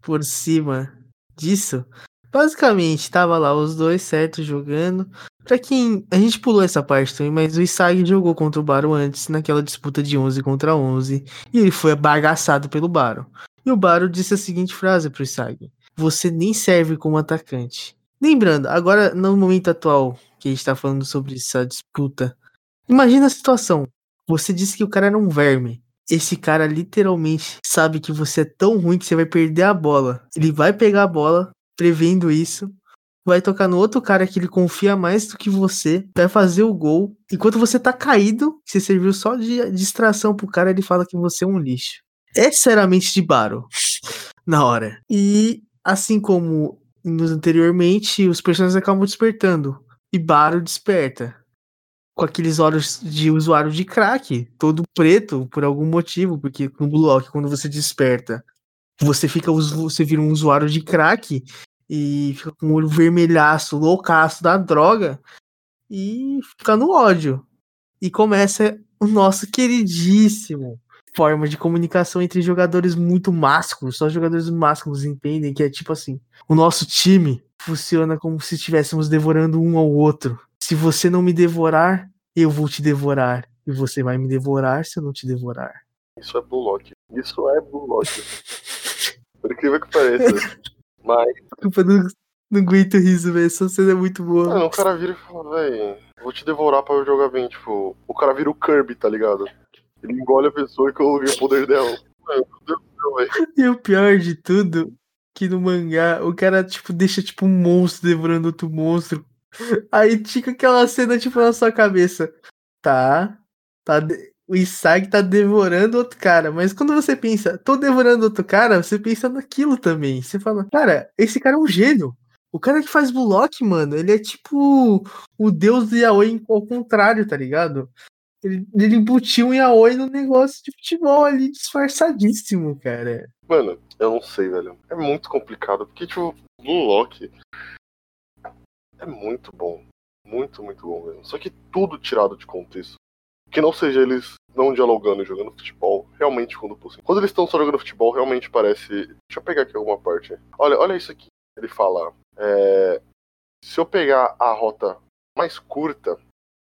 por cima disso, Basicamente, tava lá os dois, certo, jogando. Pra quem. A gente pulou essa parte também, mas o Isagi jogou contra o Baro antes, naquela disputa de 11 contra 11. E ele foi bagaçado pelo Baro. E o Baro disse a seguinte frase pro Isagi: Você nem serve como atacante. Lembrando, agora no momento atual que a gente tá falando sobre essa disputa, imagina a situação. Você disse que o cara era um verme. Esse cara literalmente sabe que você é tão ruim que você vai perder a bola. Ele vai pegar a bola, prevendo isso, vai tocar no outro cara que ele confia mais do que você, vai fazer o gol. Enquanto você tá caído, você serviu só de distração pro cara, ele fala que você é um lixo. Essa era a mente de Baro *laughs* na hora. E assim como nos anteriormente, os personagens acabam despertando. E Baro desperta. Com aqueles olhos de usuário de crack, todo preto por algum motivo, porque no Blue Lock, quando você desperta, você fica você vira um usuário de crack e fica com o olho vermelhaço, loucaço da droga e fica no ódio. E começa o nosso queridíssimo forma de comunicação entre jogadores muito másculos, só jogadores másculos entendem que é tipo assim, o nosso time funciona como se estivéssemos devorando um ao outro. Se você não me devorar, eu vou te devorar. E você vai me devorar se eu não te devorar. Isso é Bullock. Isso é Bullock. Por incrível que pareça. *laughs* Mas. Desculpa, não, não aguento riso, velho. Essa cena é muito boa. Mano, o cara vira e fala, velho, vou te devorar pra eu jogar bem. Tipo, o cara vira o Kirby, tá ligado? Ele engole a pessoa e coloca o poder dela. Meu Deus velho. E o pior de tudo, que no mangá, o cara, tipo, deixa, tipo, um monstro devorando outro monstro. Aí fica aquela cena, tipo, na sua cabeça. Tá, tá, o Isagi tá devorando outro cara. Mas quando você pensa, tô devorando outro cara, você pensa naquilo também. Você fala, cara, esse cara é um gênio. O cara que faz Bullock, mano, ele é tipo o deus do Yaoi ao contrário, tá ligado? Ele, ele embutiu um Yaoi no negócio de futebol ali, disfarçadíssimo, cara. Mano, eu não sei, velho. É muito complicado, porque, tipo, Bullock é muito bom. Muito, muito bom mesmo. Só que tudo tirado de contexto que não seja eles não dialogando e jogando futebol, realmente quando possível. Quando eles estão só jogando futebol, realmente parece. Deixa eu pegar aqui alguma parte. Olha, olha isso aqui. Ele fala: é... se eu pegar a rota mais curta,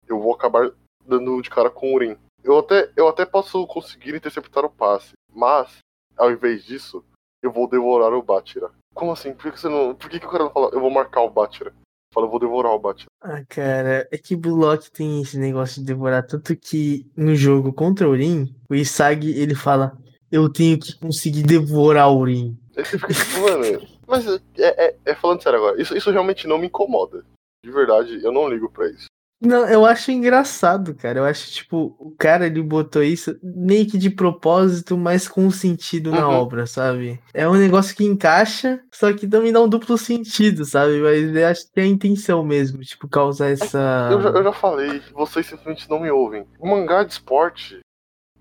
eu vou acabar dando de cara com o Urim. Eu até, eu até posso conseguir interceptar o passe, mas, ao invés disso, eu vou devorar o Batira. Como assim? Por que, você não, por que, que o cara não fala, eu vou marcar o Batira? Fala, eu vou devorar o Batman. Ah, cara, é que Bullock tem esse negócio de devorar, tanto que no jogo contra o Urim, o Isagi, ele fala, eu tenho que conseguir devorar o Urim. Fica tipo, mano, mas é, é, é, falando sério agora, isso, isso realmente não me incomoda. De verdade, eu não ligo pra isso. Não, eu acho engraçado, cara. Eu acho, tipo, o cara ele botou isso meio que de propósito, mas com sentido na uhum. obra, sabe? É um negócio que encaixa, só que também dá um duplo sentido, sabe? Mas eu acho que é a intenção mesmo, tipo, causar essa. Eu já, eu já falei, vocês simplesmente não me ouvem. O mangá de esporte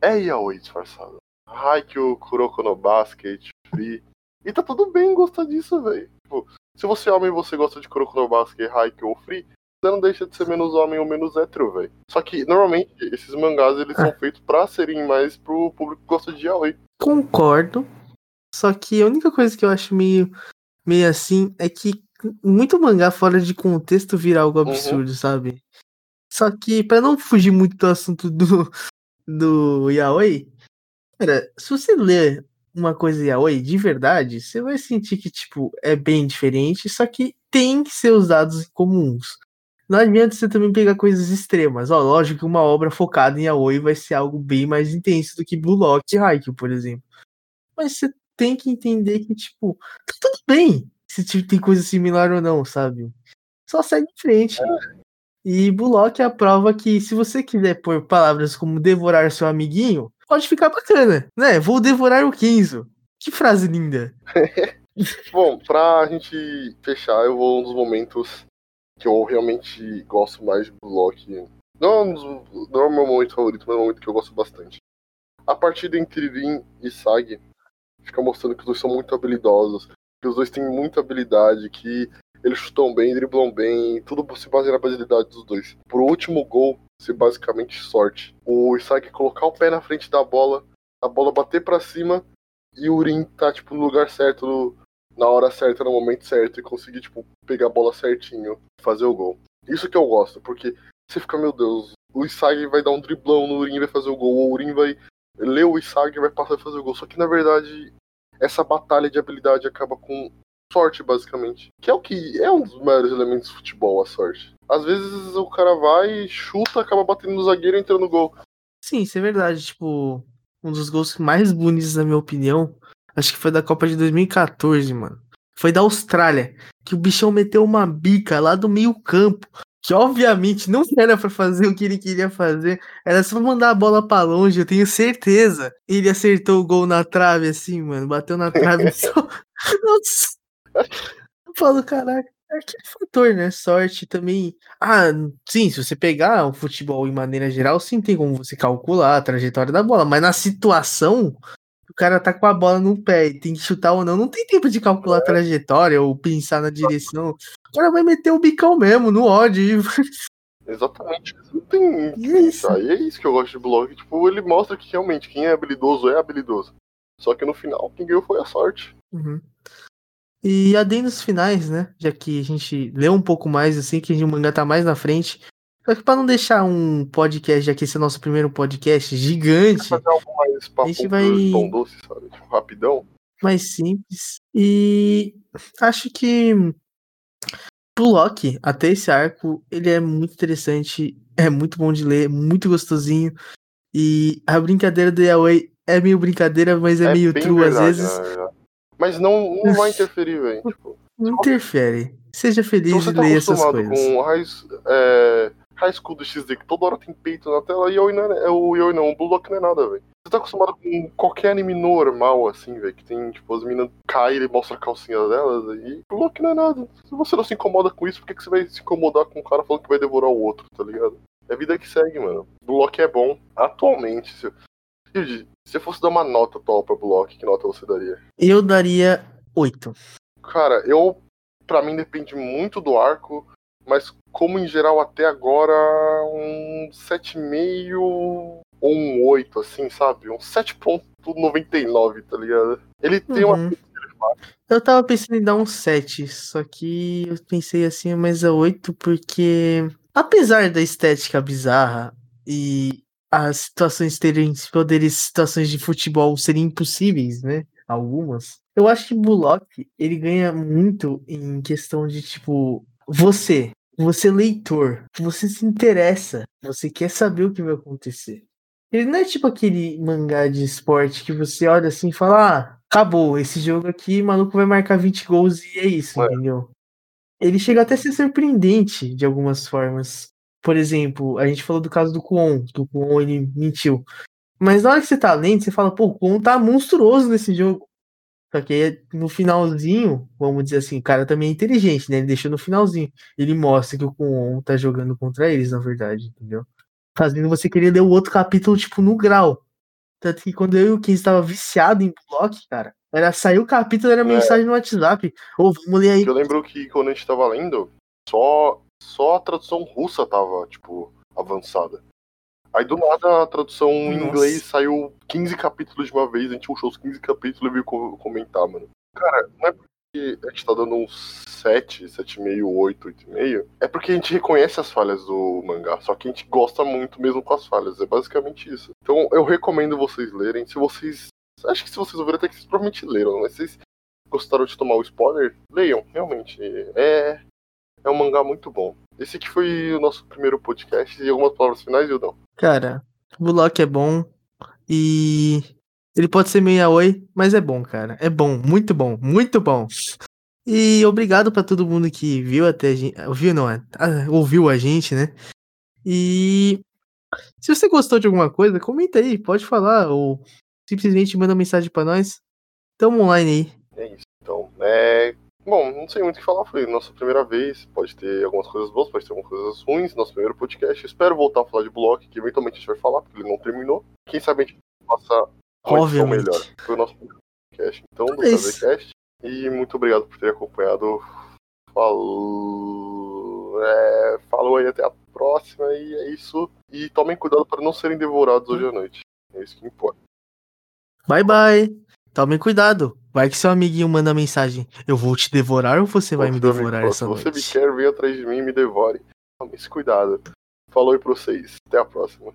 é yaoi disfarçado. Haikyuu, Kuroko no Basket, Free. E tá tudo bem gostar disso, velho. Tipo, se você é homem e você gosta de Kuroko no Basket, Haikyuu ou Free, não deixa de ser menos homem ou menos hétero, velho. Só que, normalmente, esses mangás, eles são feitos pra serem mais pro público que gosta de yaoi. Concordo. Só que a única coisa que eu acho meio, meio assim é que muito mangá fora de contexto vira algo uhum. absurdo, uhum. sabe? Só que, para não fugir muito do assunto do, *laughs* do yaoi, cara, se você ler uma coisa yaoi de verdade, você vai sentir que, tipo, é bem diferente, só que tem seus dados comuns. Não adianta você também pegar coisas extremas. Ó, lógico que uma obra focada em Aoi vai ser algo bem mais intenso do que Blue Lock e Haikyuu, por exemplo. Mas você tem que entender que, tipo, tá tudo bem se tipo, tem coisa similar ou não, sabe? Só segue em frente. E Bullock é a prova que, se você quiser pôr palavras como devorar seu amiguinho, pode ficar bacana, né? Vou devorar o Kenzo. Que frase linda. *laughs* Bom, pra gente fechar, eu vou um dos momentos que eu realmente gosto mais de Block. Não, não é o meu momento favorito, mas é um momento que eu gosto bastante. A partida entre Rin e Sag fica mostrando que os dois são muito habilidosos, que os dois têm muita habilidade, que eles chutam bem, driblam bem, tudo se baseia na habilidade dos dois. Pro último gol, ser basicamente sorte. O Isaac colocar o pé na frente da bola, a bola bater para cima e o Rin tá tipo no lugar certo, no, na hora certa, no momento certo e conseguir, tipo, pegar a bola certinho e fazer o gol. Isso que eu gosto, porque você fica, meu Deus, o Isag vai dar um driblão no Urim e vai fazer o gol, ou o Urim vai ler o Isag e vai passar a fazer o gol. Só que na verdade, essa batalha de habilidade acaba com sorte, basicamente. Que é o que é um dos maiores elementos do futebol, a sorte. Às vezes o cara vai, chuta, acaba batendo no zagueiro e entra no gol. Sim, isso é verdade. Tipo, um dos gols mais bonitos, na minha opinião, acho que foi da Copa de 2014, mano. Foi da Austrália, que o bichão meteu uma bica lá do meio campo. Que obviamente não *laughs* era para fazer o que ele queria fazer, era só mandar a bola para longe, eu tenho certeza. Ele acertou o gol na trave, assim, mano. Bateu na trave *laughs* só. Nossa. Eu falo, caraca, é que fator, né? Sorte também. Ah, sim, se você pegar o futebol em maneira geral, sim, tem como você calcular a trajetória da bola, mas na situação, o cara tá com a bola no pé e tem que chutar ou não, não tem tempo de calcular a é. trajetória ou pensar na direção. O cara vai meter o bicão mesmo, no ódio. *laughs* Exatamente. Não tem. É isso. Aí é isso que eu gosto de blog. Tipo, ele mostra que realmente quem é habilidoso é habilidoso. Só que no final, quem ganhou foi a sorte. Uhum. E adendos finais, né? Já que a gente leu um pouco mais, assim, que o mangá tá mais na frente. Só que pra não deixar um podcast, já que esse é o nosso primeiro podcast gigante. Fazer a gente vai. Pão doce, sabe? Tipo, rapidão. Mais simples. E acho que pro Loki, até esse arco, ele é muito interessante. É muito bom de ler, muito gostosinho. E a brincadeira do Yaoi é meio brincadeira, mas é, é meio true verdade, às vezes. É, mas não, não vai interferir, velho. Tipo, não *laughs* interfere. Seja feliz e tá leia essas coisas. Com raiz, é, High School do XD, que toda hora tem peito na tela, e é, é o Yoi não, o Blue Lock não é nada, velho. Você tá acostumado com qualquer anime normal, assim, velho, que tem, tipo, as meninas caem e mostra a calcinha delas, e Blue Lock não é nada. Se você não se incomoda com isso, por que, que você vai se incomodar com um cara falando que vai devorar o outro, tá ligado? É a vida que segue, mano. Blue Lock é bom. Atualmente, se, se você fosse dar uma nota atual pra Blue Lock, que nota você daria? Eu daria 8. Cara, eu. Pra mim depende muito do arco mas como em geral até agora, um 7,5 ou um 8, assim, sabe? Um 7,99, tá ligado? Ele tem uhum. uma. Eu tava pensando em dar um 7, só que eu pensei assim, mas é 8 porque, apesar da estética bizarra e as situações terem poderes, situações de futebol serem impossíveis, né? Algumas. Eu acho que Bullock, ele ganha muito em questão de, tipo, você, você leitor, você se interessa, você quer saber o que vai acontecer. Ele não é tipo aquele mangá de esporte que você olha assim e fala: ah, acabou, esse jogo aqui, maluco vai marcar 20 gols e é isso, é. entendeu? Ele chega até a ser surpreendente de algumas formas. Por exemplo, a gente falou do caso do Kuon, que o Kuon ele mentiu. Mas na hora que você tá lendo, você fala, pô, o Kuon tá monstruoso nesse jogo. Só que aí, no finalzinho, vamos dizer assim, o cara também é inteligente, né? Ele deixou no finalzinho. Ele mostra que o Kuon tá jogando contra eles, na verdade, entendeu? Fazendo você querer ler o outro capítulo, tipo, no grau. Tanto que quando eu e o Kim estava viciado em bloco, cara, era saiu o capítulo, era é. mensagem no WhatsApp. Ô, oh, vamos ler aí. Eu lembro que quando a gente tava lendo, só, só a tradução russa tava, tipo, avançada. Aí do nada a tradução Nossa. em inglês saiu 15 capítulos de uma vez, a gente puxou os 15 capítulos e veio comentar, mano. Cara, não é porque a gente tá dando uns 7, 7,5, 8, 8,5. É porque a gente reconhece as falhas do mangá, só que a gente gosta muito mesmo com as falhas. É basicamente isso. Então eu recomendo vocês lerem. Se vocês. Acho que se vocês ouvirem até que vocês provavelmente leram, mas vocês gostaram de tomar o spoiler, leiam, realmente. É. É um mangá muito bom. Esse aqui foi o nosso primeiro podcast. E algumas palavras finais, Ildão? Cara, o Bullock é bom. E ele pode ser meio oi, mas é bom, cara. É bom, muito bom, muito bom. E obrigado para todo mundo que viu até a gente. Ouviu, não, ouviu a gente, né? E se você gostou de alguma coisa, comenta aí, pode falar, ou simplesmente manda mensagem para nós. Tamo online aí. É isso. Então, é, Bom, não sei muito o que falar, foi nossa primeira vez, pode ter algumas coisas boas, pode ter algumas coisas ruins, nosso primeiro podcast. Espero voltar a falar de bloco, que eventualmente a gente vai falar, porque ele não terminou. Quem sabe a gente faça uma melhor. Foi o nosso podcast, então, do é E muito obrigado por ter acompanhado. Falou. É, falou aí, até a próxima, e é isso. E tomem cuidado para não serem devorados hoje à noite. É isso que importa. Bye bye. Tomem cuidado. Vai que seu amiguinho manda mensagem. Eu vou te devorar ou você vai me Seu amigo devorar fala, essa Se você me noite? quer, vem atrás de mim e me devore. Tome esse cuidado. Falou aí pra vocês. Até a próxima.